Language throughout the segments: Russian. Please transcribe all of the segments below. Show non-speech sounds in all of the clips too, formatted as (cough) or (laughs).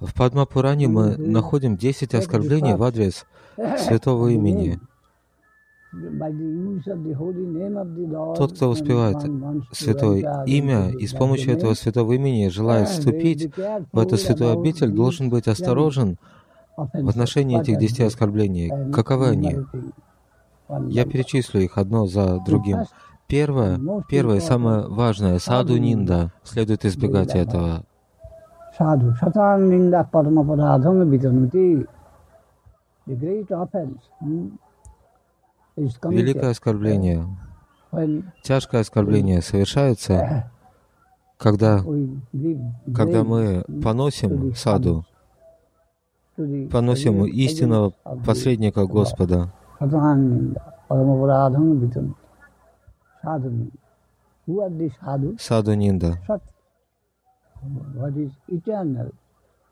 В Падмапуране мы находим 10 оскорблений в адрес (laughs) святого имени. Тот, кто успевает святое имя и с помощью этого святого имени желает вступить в эту святую обитель, должен быть осторожен в отношении этих десяти оскорблений. Каковы они? Я перечислю их одно за другим. Первое, первое, самое важное, саду нинда. Следует избегать этого. Satan Ninda Padma Paradham Vidanuti. The great offense is Великое оскорбление, тяжкое оскорбление совершается, (coughs) когда, когда мы поносим саду, поносим истинного посредника Господа, Sadhu?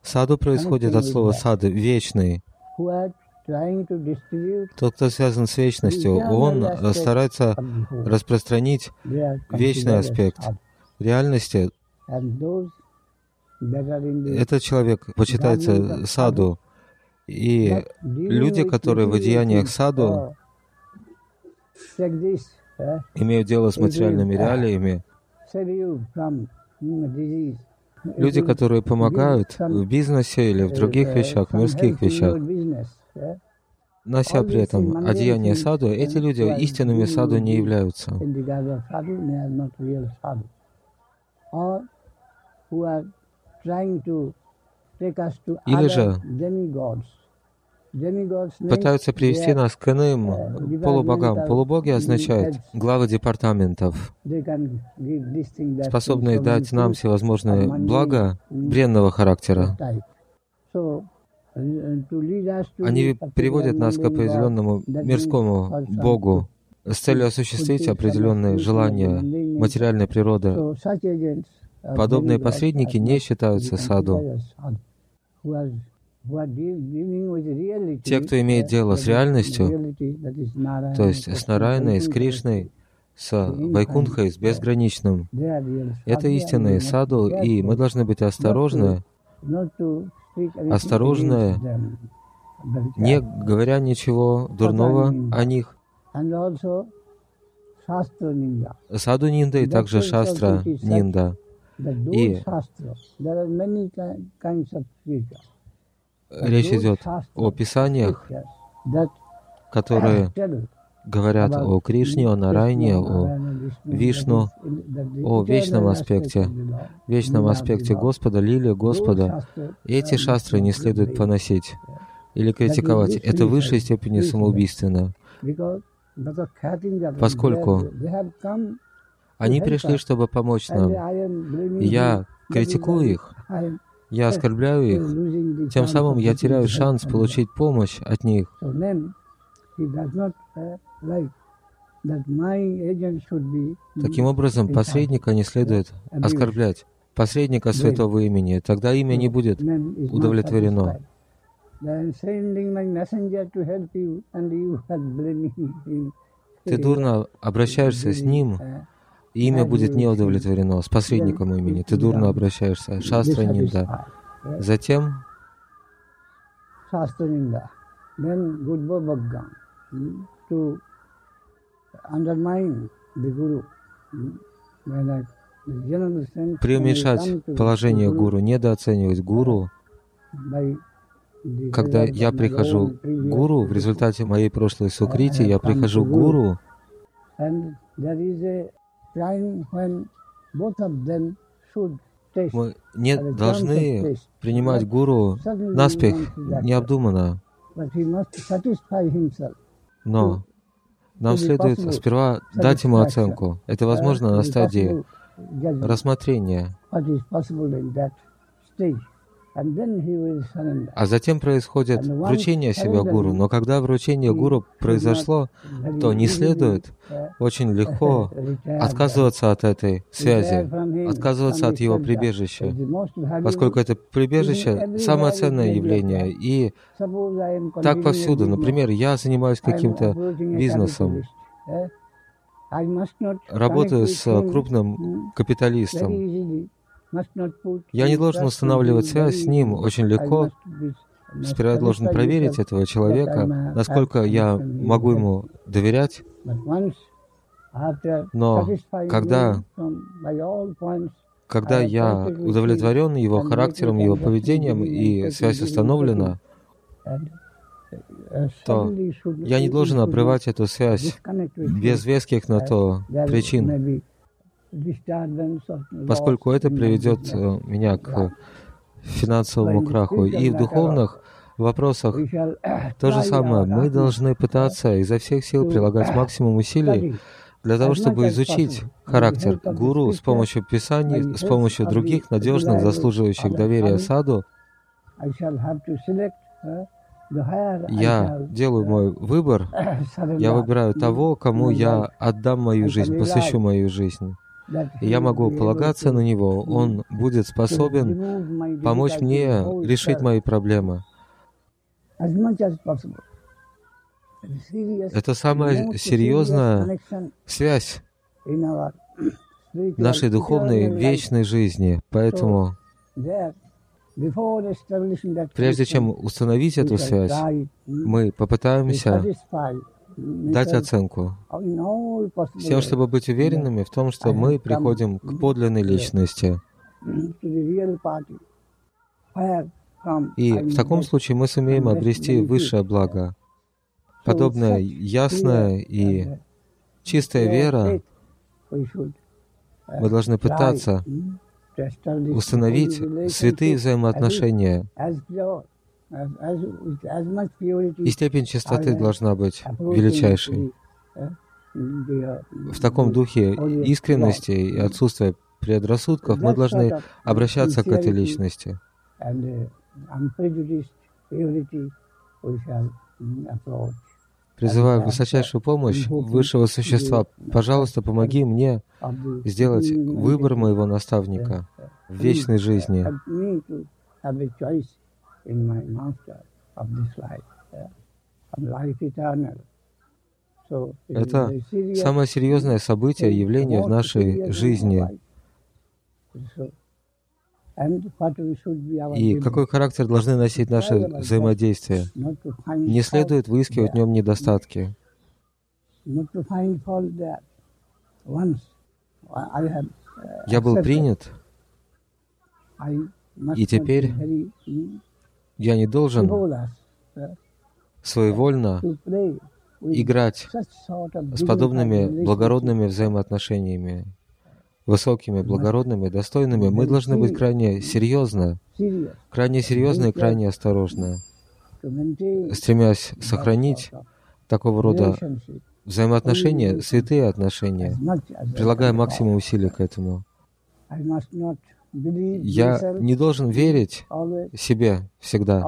саду происходит от слова сады, вечный. Тот, кто связан с вечностью, он э, старается распространить вечный аспект реальности. Этот человек почитается саду. И люди, которые в одеяниях саду uh, uh, имеют дело с материальными реалиями, mm, люди, которые помогают в бизнесе или в других uh, вещах, some мирских вещах, uh, нося при этом одеяние саду, эти люди истинными саду не являются. Или же Пытаются привести нас к иным полубогам. Полубоги означают главы департаментов, способные дать нам всевозможные блага бренного характера. Они приводят нас к определенному мирскому Богу с целью осуществить определенные желания материальной природы. Подобные посредники не считаются саду. Те, кто имеет uh, дело с реальностью, то есть с Нарайной, с Кришной, с Вайкунхой, с безграничным. Это истинные саду, и мы должны быть осторожны, осторожны, не говоря ничего дурного о них. Саду Нинда и также Шастра Нинда. И- Речь идет о писаниях, которые говорят о Кришне, о Нарайне, о Вишну, о вечном аспекте, вечном аспекте. Господа, Those Господа. Эти шастры не следует поносить или критиковать. Это в высшей степени самоубийственно. Поскольку Они пришли, чтобы помочь нам. Я критикую их, я оскорбляю их, тем самым я теряю шанс получить помощь от них. Таким образом, посредника не следует оскорблять. Посредника святого имени. Тогда имя не будет удовлетворено. Ты дурно обращаешься с ним, и имя будет не удовлетворено. С посредником имени ты дурно обращаешься. Шастра Нинда. Затем Shastra Ninda. Then Gudva Bhagam. hmm, To undermine the Guru. When I, преуменьшать положение гуру, недооценивать гуру. Когда я прихожу к гуру, в результате моей прошлой сукрити, я прихожу к гуру, Мы не должны принимать гуру наспех, необдуманно. Но нам следует сперва дать ему оценку. Это возможно на стадии рассмотрения. А затем происходит вручение себя гуру. Но когда вручение гуру произошло, то не следует очень легко (laughs) отказываться от этой связи, отказываться от его прибежища, поскольку это прибежище самое ценное явление. И так повсюду. Например, я занимаюсь каким-то бизнесом. eh? работаю с крупным капиталистом. Я не должен устанавливать связь с ним очень легко. Сперва я должен проверить этого человека, насколько я могу ему доверять. Но когда, когда я удовлетворен его характером, его поведением, и связь установлена, то я не должен обрывать эту связь без веских на то причин, поскольку это приведет э, меня к финансовому краху. И в духовных вопросах то же самое. Мы должны пытаться изо всех сил прилагать максимум усилий для того, чтобы изучить характер гуру с помощью писаний, с помощью других надежных, заслуживающих доверия саду, я делаю мой выбор, (coughs) я выбираю того, кому я отдам мою жизнь, посвящу мою жизнь. Я могу полагаться на него, он будет способен помочь мне решить мои проблемы. Это самая серьезная связь нашей духовной вечной жизни. Поэтому Прежде чем установить эту связь, мы попытаемся дать оценку. с тем, чтобы быть уверенными в том, что мы приходим к подлинной личности. И в таком случае мы сумеем обрести высшее благо. Подобная ясная и чистая вера, мы должны пытаться установить святые взаимоотношения. И степень чистоты должна быть величайшей. В таком духе искренности и отсутствия предрассудков мы должны обращаться к этой личности. Призываю высочайшую помощь высшего существа. Пожалуйста, помоги мне сделать выбор моего наставника в вечной жизни. Это самое серьезное событие, явление в нашей жизни. И какой характер должны носить наши взаимодействия? Не следует выискивать в нем недостатки. Я был принят, и теперь я не должен своевольно играть с подобными благородными взаимоотношениями высокими, благородными, достойными, мы должны быть крайне серьезны, крайне серьезны и крайне осторожны, стремясь сохранить такого рода взаимоотношения, святые отношения, прилагая максимум усилий к этому. Я не должен верить себе всегда.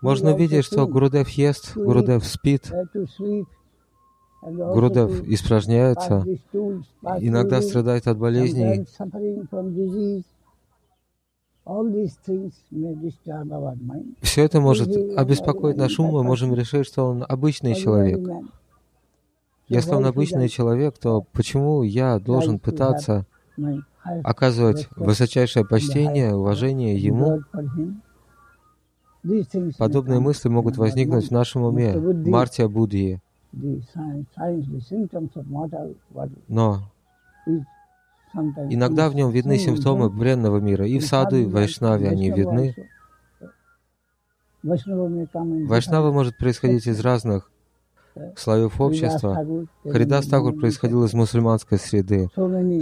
Можно видеть, что Гурудев ест, Гурудев спит, Гурудев испражняется, иногда страдает от болезней. Все это может обеспокоить наш ум, мы можем решить, что он обычный человек. Если он обычный человек, то почему я должен пытаться оказывать высочайшее почтение, уважение Ему, подобные мысли могут возникнуть в нашем уме, Мартия Будхи. Но иногда в нем видны симптомы бренного мира, и в саду, и в Вайшнаве они видны. Вайшнава может происходить из разных слоев общества. Харидас Такур происходил из мусульманской среды.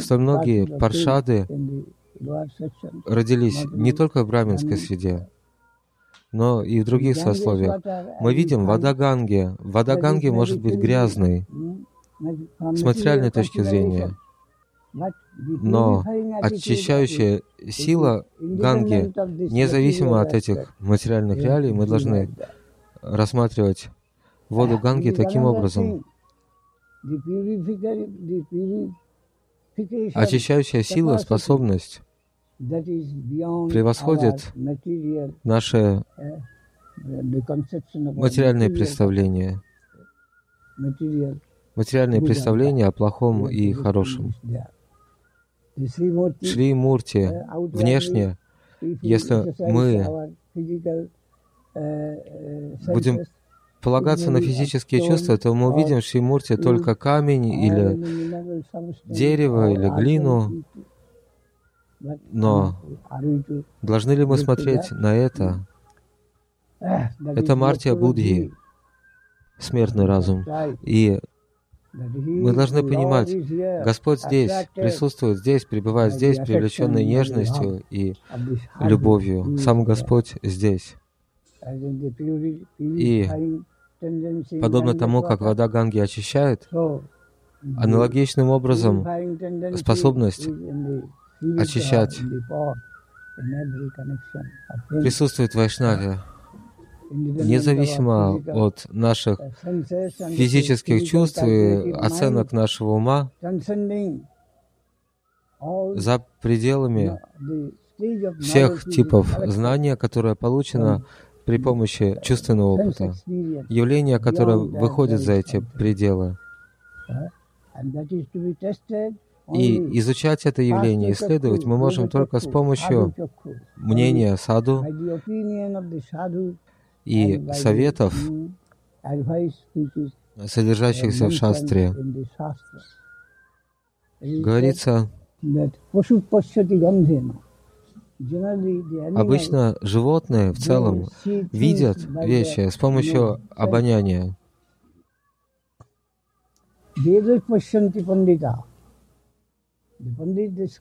Столь многие паршады родились не только в браминской среде, но и в других сословиях. Мы видим вода Ганги. Вода Ганги может быть грязной с материальной точки зрения. Но очищающая сила Ганги, независимо от этих материальных реалий, мы должны рассматривать воду Ганги таким образом. Очищающая сила, способность превосходит наше материальные представления, материальные представления о плохом и хорошем. Шри Мурти внешне, если мы будем полагаться на физические чувства, то мы увидим в Шри Мурти только камень или дерево или глину, но должны ли мы смотреть на это? Это Мартия Будхи, смертный разум. И мы должны понимать, Господь здесь, присутствует здесь, пребывает здесь, привлеченный нежностью и любовью. Сам Господь здесь. И подобно тому, как вода Ганги очищает, аналогичным образом способность очищать присутствует в Вайшнаве независимо от наших физических чувств и оценок нашего ума, за пределами всех типов знания, которое получено при помощи чувственного опыта, явление, которое выходит за эти пределы. И изучать это явление, исследовать мы можем только с помощью мнения саду, и советов, содержащихся в шастре. Говорится, обычно животные в целом видят вещи с помощью обоняния.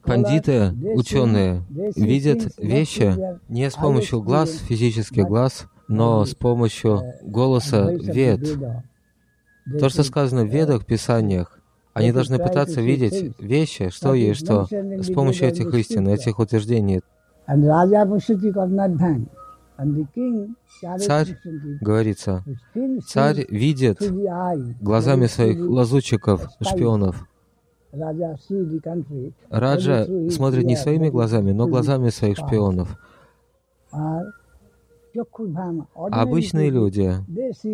Пандиты, ученые, видят вещи не с помощью глаз, физических глаз, но с помощью голоса вед. То, что сказано в ведах, в писаниях, они должны пытаться видеть вещи, что есть что, с помощью этих истин, этих утверждений. Царь, говорится, царь видит глазами своих лазутчиков, шпионов. Раджа смотрит не своими глазами, но глазами своих шпионов. Обычные люди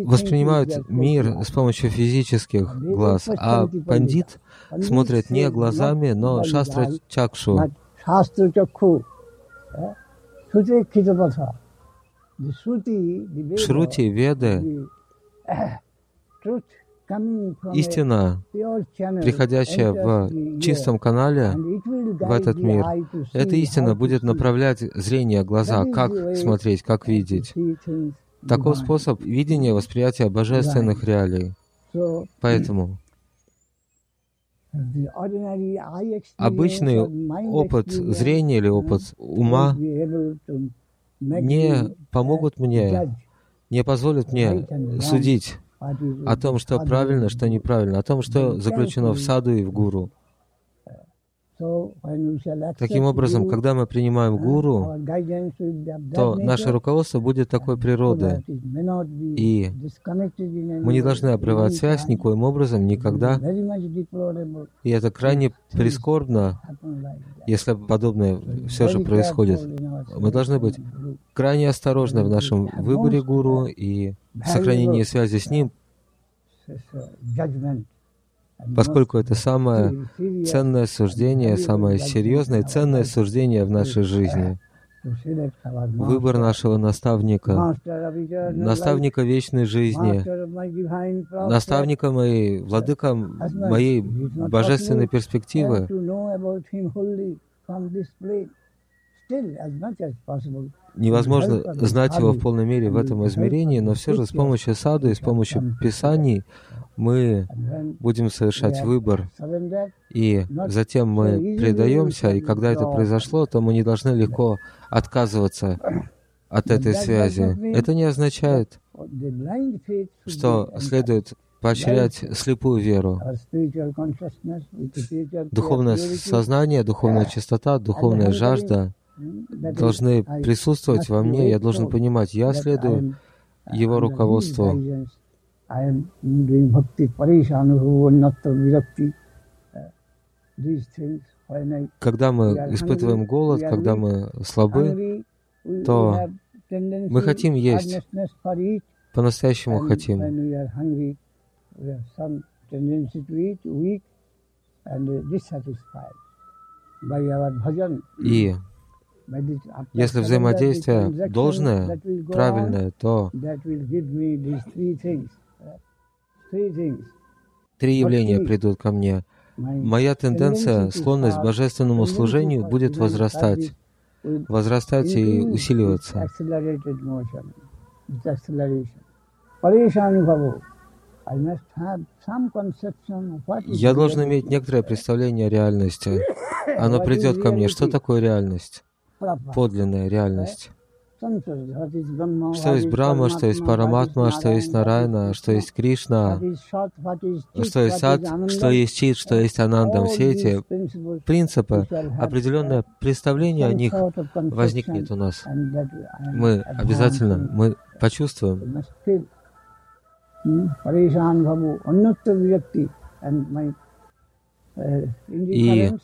воспринимают мир с помощью физических глаз, а пандит смотрит не глазами, но шастра чакшу. Шрути, Веды, истина, приходящая в чистом канале в этот мир, эта истина будет направлять зрение, глаза, как смотреть, как видеть. Такой способ видения, восприятия божественных реалий. Поэтому обычный опыт зрения или опыт ума не помогут мне, не позволят мне судить о том, что правильно, что неправильно, о том, что заключено в саду и в гуру. Таким образом, когда мы принимаем гуру, то наше руководство будет такой природы. И мы не должны обрывать связь никоим образом, никогда. И это крайне прискорбно, если подобное все же происходит. Мы должны быть крайне осторожны в нашем выборе гуру и сохранении связи с ним, поскольку это самое ценное суждение, самое серьезное и ценное суждение в нашей жизни. Выбор нашего наставника, наставника вечной жизни, наставника моей, владыка моей божественной перспективы, Невозможно знать его в полной мере в этом измерении, но все же с помощью саду и с помощью писаний мы будем совершать выбор. И затем мы предаемся, и когда это произошло, то мы не должны легко отказываться от этой связи. Это не означает, что следует поощрять слепую веру. Духовное сознание, духовная чистота, духовная жажда должны присутствовать во мне, я должен понимать, я следую его руководству. когда мы испытываем голод, когда мы слабы, то мы хотим есть, по-настоящему хотим. И если взаимодействие должное, правильное, то три явления придут ко мне. Моя тенденция, склонность к божественному служению будет возрастать, возрастать и усиливаться. Я должен иметь некоторое представление о реальности. (coughs) Оно придет ко мне. Что такое реальность? Подлинная реальность. Что есть Брахма, что есть Параматма, что есть Нарайна, что есть Кришна, что есть Сад, что есть Чит, что есть Ананда. Все эти принципы, определенное представление о них возникнет у нас. Мы обязательно, мы почувствуем. И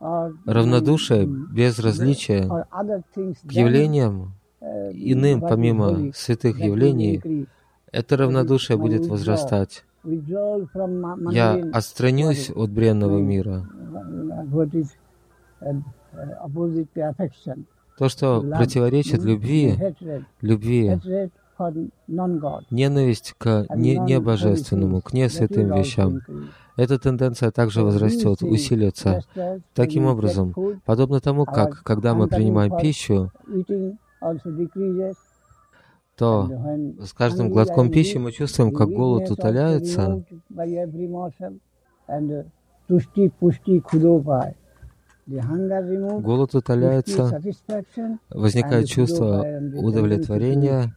равнодушие, безразличие к явлениям иным, помимо святых явлений, это равнодушие будет возрастать. Я отстранюсь от бренного мира. То, что противоречит любви, любви, ненависть к не, небожественному, к несвятым вещам, эта тенденция также возрастет, усилится. Таким образом, подобно тому, как когда мы принимаем пищу, то с каждым глотком пищи мы чувствуем, как голод утоляется, голод утоляется, возникает чувство удовлетворения,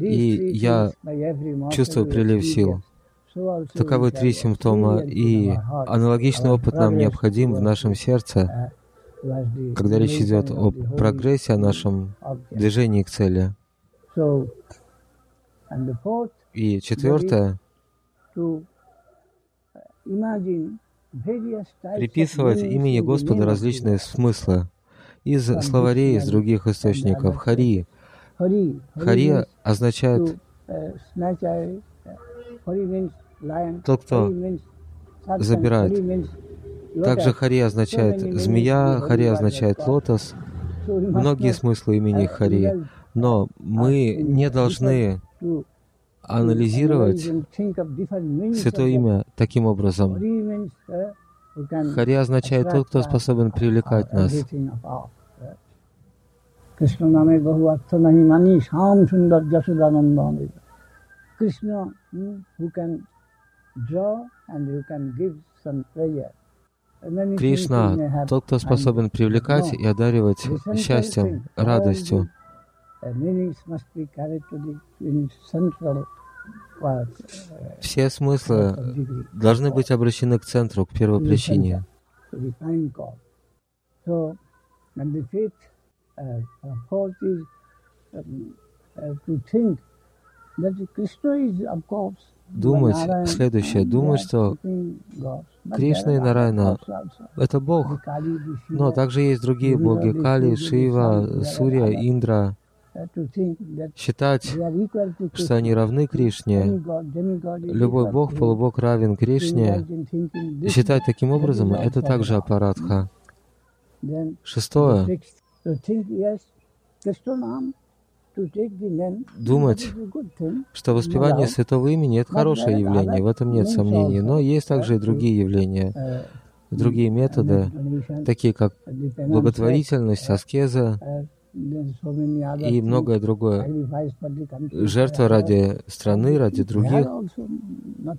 и я чувствую прилив сил. Таковы три симптома, и аналогичный опыт нам необходим в нашем сердце, когда речь идет о прогрессе, о нашем движении к цели. И четвертое, приписывать имени Господа различные смыслы из словарей, из других источников. Хари. Хари означает тот, кто забирает. Также Хари означает змея, Хари означает лотос. Многие смыслы имени Хари. Но мы не должны анализировать святое имя таким образом. Хари означает тот, кто способен привлекать нас. Кришна наме баху арта нахи мани шам сундар жасудананда Krishna who can draw and who can give some pleasure. Кришна, тот, кто способен привлекать и одаривать счастьем, радостью. Все смыслы должны быть обращены к центру, к первой причине. Думать, следующее, думать, что Кришна и Нарайна — это Бог, но также есть другие боги, Кали, Шива, Сурья, Индра. Считать, что они равны Кришне, любой бог, полубог равен Кришне, считать таким образом — это также аппаратха. Шестое думать, что воспевание святого имени — это хорошее явление, в этом нет сомнений, но есть также и другие явления, другие методы, такие как благотворительность, аскеза и многое другое. Жертва ради страны, ради других.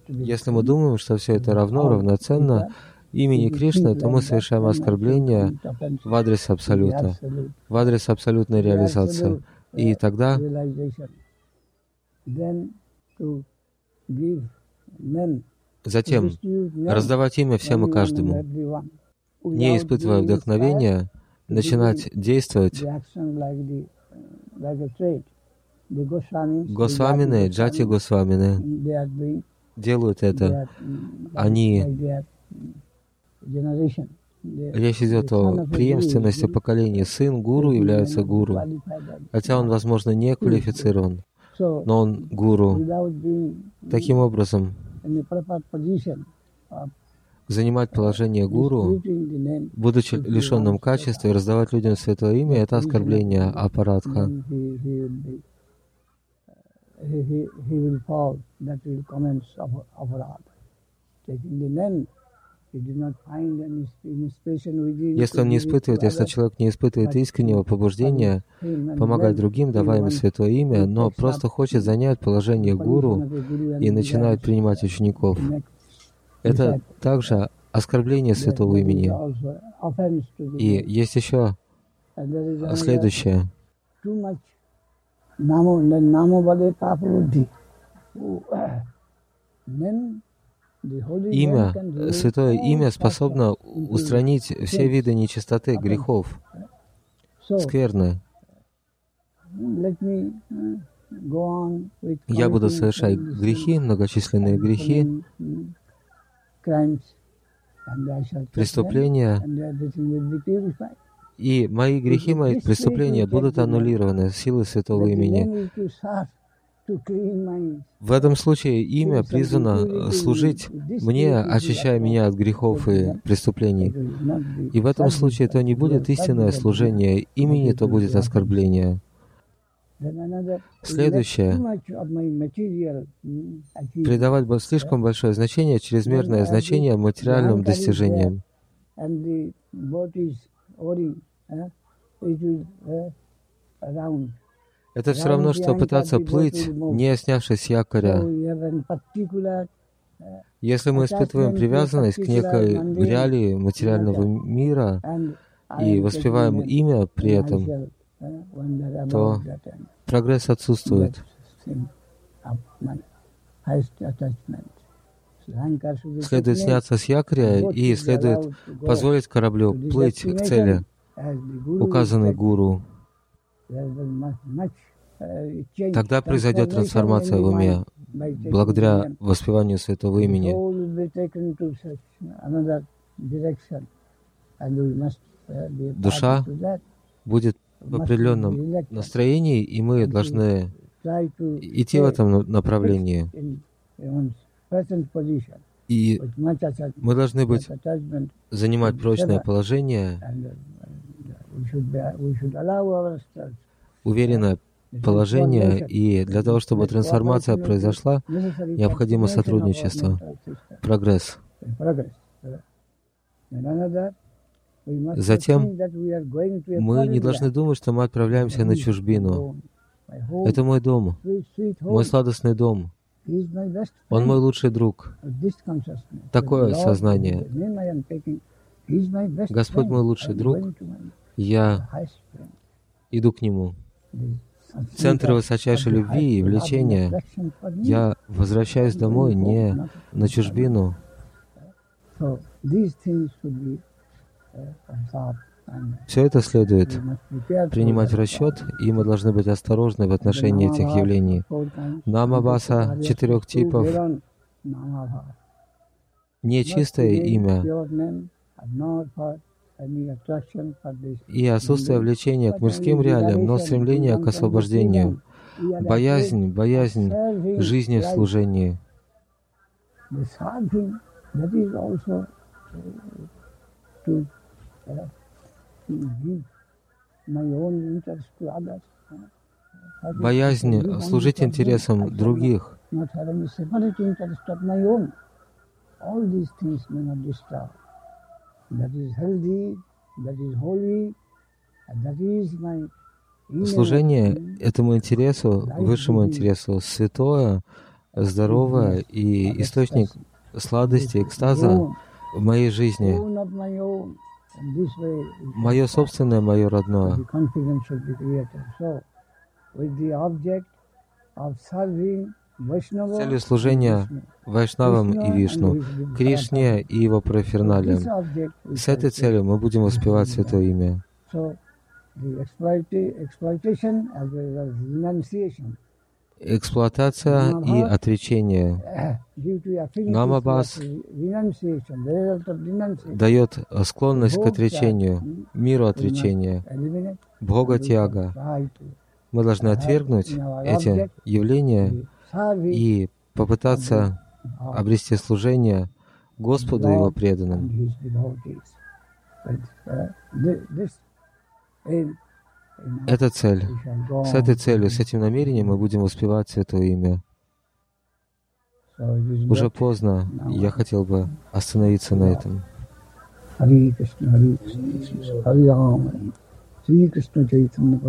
Если мы думаем, что все это равно, равноценно, имени Кришны, то мы совершаем оскорбление в адрес Абсолюта, в адрес абсолютной реализации. И тогда затем раздавать имя всем и каждому, не испытывая вдохновения, начинать действовать Госвамины, Джати Госвамины. делают это. Они Речь идет о преемственности поколений. Сын гуру является гуру, хотя он, возможно, не квалифицирован, но он гуру. Таким образом, занимать положение гуру, будучи лишенным качества и раздавать людям святое имя, это оскорбление аппаратха. Если он не испытывает, если человек не испытывает искреннего побуждения помогать другим, давая им святое имя, но просто хочет занять положение гуру и начинает принимать учеников, это также оскорбление святого имени. И есть еще следующее. Имя, святое имя способно устранить все виды нечистоты, грехов, скверны. Я буду совершать грехи, многочисленные грехи, преступления, и мои грехи, мои преступления будут аннулированы силой Святого имени. В этом случае имя призвано служить мне, очищая меня от грехов и преступлений. И в этом случае это не будет истинное служение имени, то будет оскорбление. Следующее. Придавать слишком большое значение, чрезмерное значение материальным достижениям. Это все равно, что пытаться плыть, не снявшись с якоря. Если мы испытываем привязанность к некой реалии материального мира и воспеваем имя при этом, то прогресс отсутствует. Следует сняться с якоря и следует позволить кораблю плыть к цели, указанной гуру. Тогда произойдет трансформация в уме, благодаря воспеванию святого имени. Душа будет в определенном настроении, и мы должны идти в этом направлении. И мы должны быть, занимать прочное положение, уверенное положение, и для того, чтобы трансформация произошла, необходимо сотрудничество, прогресс. Затем мы не должны думать, что мы отправляемся на чужбину. Это мой дом, мой сладостный дом. Он мой лучший друг. Такое сознание. Господь мой лучший друг. Я иду к Нему. Центр высочайшей любви и влечения. Я возвращаюсь домой не на чужбину. Все это следует принимать в расчет, и мы должны быть осторожны в отношении этих явлений. Намаваса четырех типов, нечистое имя и отсутствие влечения к мирским реалиям, но стремление к освобождению, боязнь, боязнь жизни в служении. Боязнь служить интересам других. Служение этому интересу, высшему интересу, святое, здоровое и источник сладости, экстаза в моей жизни. мое собственное, мое родное. Целью служения Вайшнавам и Вишну, Кришне и его параферналиям. С этой целью мы будем воспевать Святое Имя. эксплуатация и отречение. (coughs) Намабас дает склонность к отречению, миру отречения, Бога тяга. Мы должны отвергнуть эти явления и попытаться обрести служение Господу и Его преданным. Это цель. С этой целью, с этим намерением мы будем воспевать Святое Имя. Уже поздно. Я хотел бы остановиться на этом. Хари Кришна, Хари Кришна, Хари Рама, Шри Кришна Чайтанья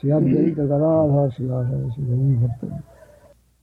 سیاہ دل کا قرار ہے سیاہ ہے سیاہ